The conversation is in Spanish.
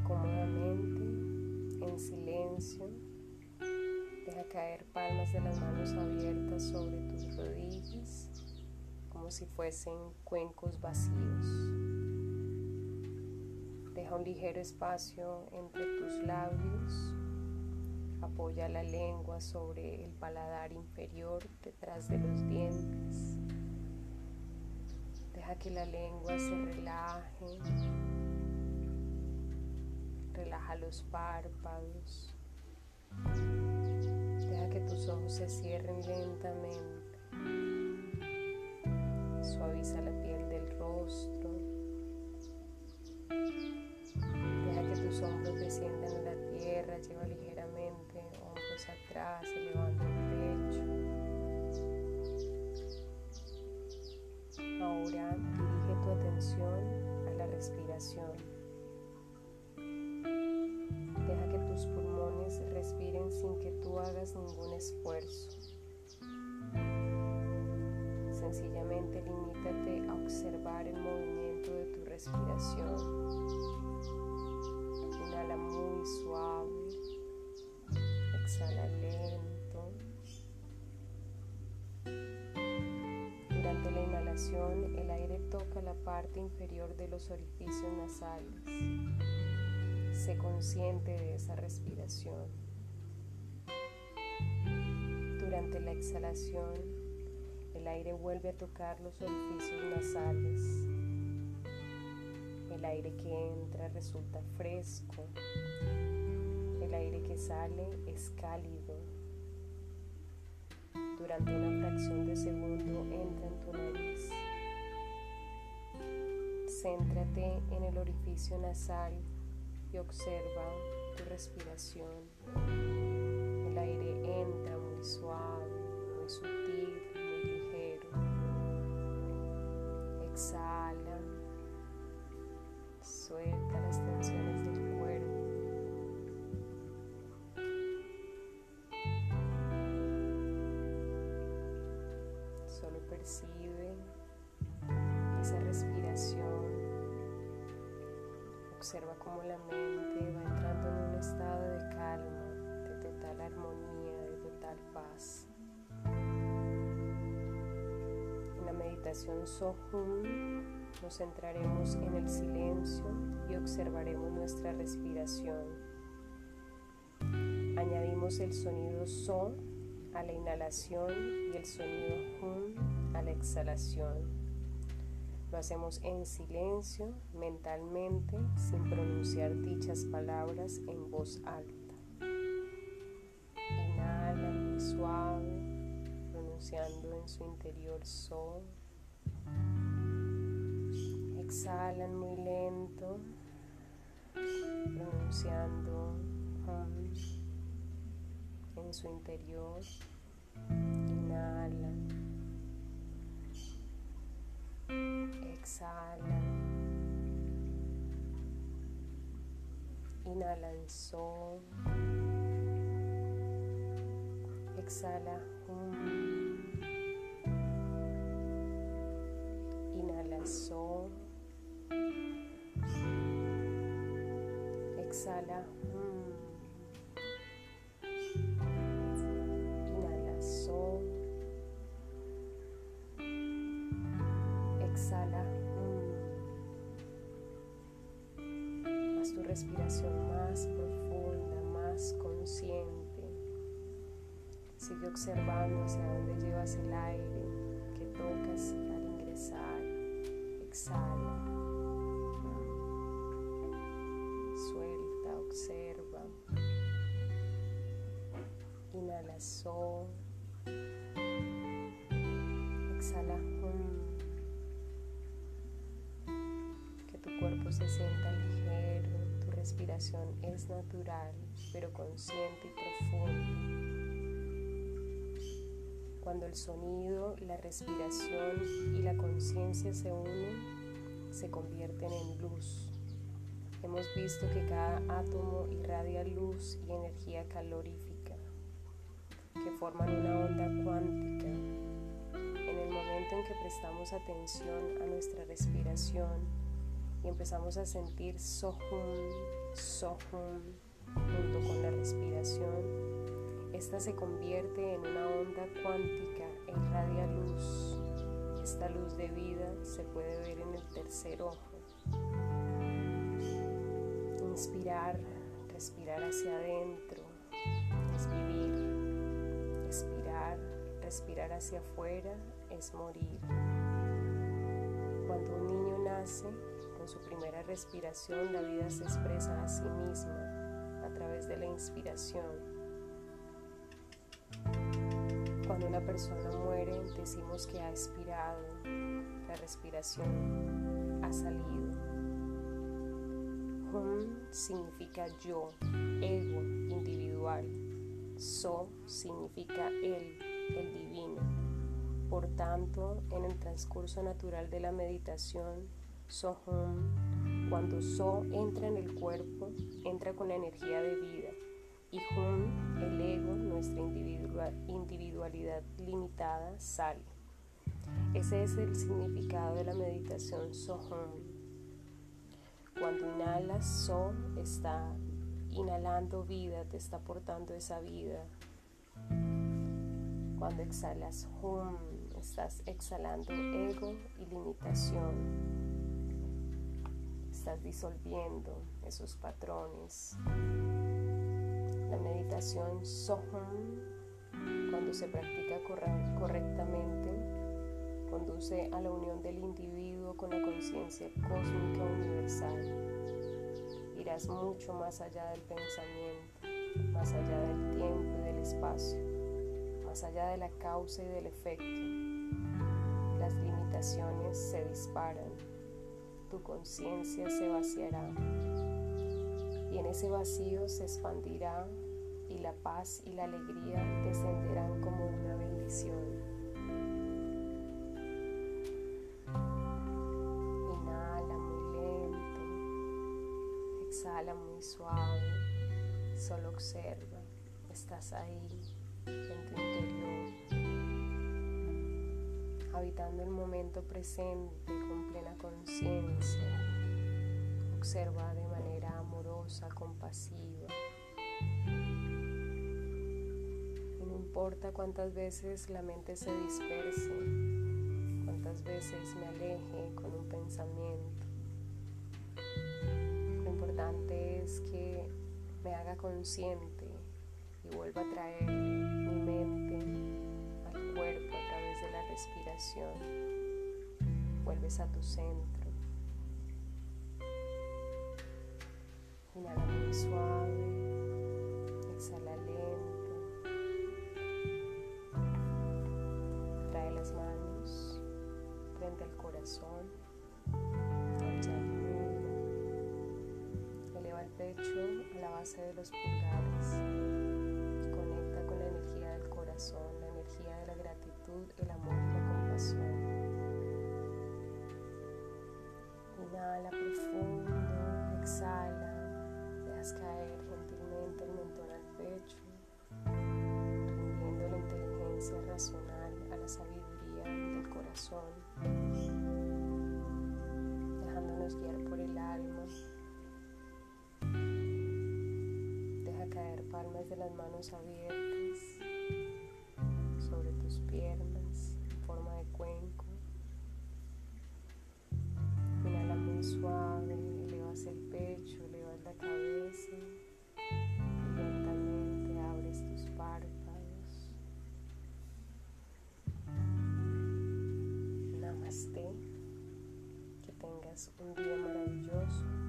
Cómodamente, en silencio. Deja caer palmas de las manos abiertas sobre tus rodillas, como si fuesen cuencos vacíos. Deja un ligero espacio entre tus labios. Apoya la lengua sobre el paladar inferior detrás de los dientes. Deja que la lengua se relaje. Relaja los párpados. Deja que tus ojos se cierren lentamente. Suaviza la piel del rostro. Esfuerzo. Sencillamente limítate a observar el movimiento de tu respiración. Inhala muy suave. Exhala lento. Durante la inhalación, el aire toca la parte inferior de los orificios nasales. Sé consciente de esa respiración. Durante la exhalación, el aire vuelve a tocar los orificios nasales. El aire que entra resulta fresco. El aire que sale es cálido durante una fracción de segundo entra en tu nariz. Céntrate en el orificio nasal y observa tu respiración. El aire entra suave, muy sutil, muy ligero. Exhala, suelta las tensiones del cuerpo. Solo percibe esa respiración. Observa cómo la mente va meditación Sohum nos centraremos en el silencio y observaremos nuestra respiración. Añadimos el sonido So a la inhalación y el sonido hum a la exhalación. Lo hacemos en silencio, mentalmente, sin pronunciar dichas palabras en voz alta. Inhala suave, pronunciando en su interior so. Exhalan muy lento, pronunciando hum en su interior. Inhala. Exhala. Inhala en so. Exhala hum. Inhala so. Exhala hum. Inhala so. Exhala hum. Haz tu respiración más profunda, más consciente. Sigue observando hacia dónde llevas el aire que tocas al ingresar. Exhala. So. Exhala hum. Que tu cuerpo se sienta ligero, tu respiración es natural, pero consciente y profunda. Cuando el sonido, la respiración y la conciencia se unen, se convierten en luz. Hemos visto que cada átomo irradia luz y energía calorífica, que forman una onda cuántica. En el momento en que prestamos atención a nuestra respiración y empezamos a sentir Sohum Sohum junto con la respiración, esta se convierte en una onda cuántica e irradia luz. Esta luz de vida se puede ver en el tercer ojo. Inspirar, respirar hacia adentro, respirar hacia afuera, es morir. Cuando un niño nace, con su primera respiración, la vida se expresa a sí misma a través de la inspiración. Cuando una persona muere, decimos que ha expirado, la respiración ha salido. Hum significa yo, ego, individual. So significa él, el divino. Por tanto, en el transcurso natural de la meditación, Sohum, cuando So entra en el cuerpo, entra con la energía de vida y Hun, el ego, nuestra individualidad limitada, sale. Ese es el significado de la meditación Sohum. Cuando inhalas, So está inhalando vida, te está aportando esa vida. Cuando exhalas Hum, estás exhalando ego y limitación. Estás disolviendo esos patrones. La meditación Soham, cuando se practica correctamente, conduce a la unión del individuo con la conciencia cósmica universal. Irás mucho más allá del pensamiento, más allá del tiempo y del espacio, más allá de la causa y del efecto. Las limitaciones se disparan, tu conciencia se vaciará y en ese vacío se expandirá y la paz y la alegría descenderán como una bendición. Inhala muy lento, exhala muy suave, solo observa, estás ahí en tu interior, habitando el momento presente con plena conciencia. Observa de manera amorosa, compasiva importa cuántas veces la mente se disperse, cuántas veces me aleje con un pensamiento. Lo importante es que me haga consciente y vuelva a traer mi mente al cuerpo a través de la respiración. Vuelves a tu centro. Inhala muy suave, exhala lento. el corazón, eleva el pecho a la base de los pulgares, la energía de la gratitud, el amor y la compasión. Inhala profundo, exhala, dejas caer gentilmente el mentón al pecho, rindiendo la inteligencia racional a la sabiduría del corazón dejándonos guiar por el alma. Deja caer palmas de las manos abiertas tengas un día maravilloso.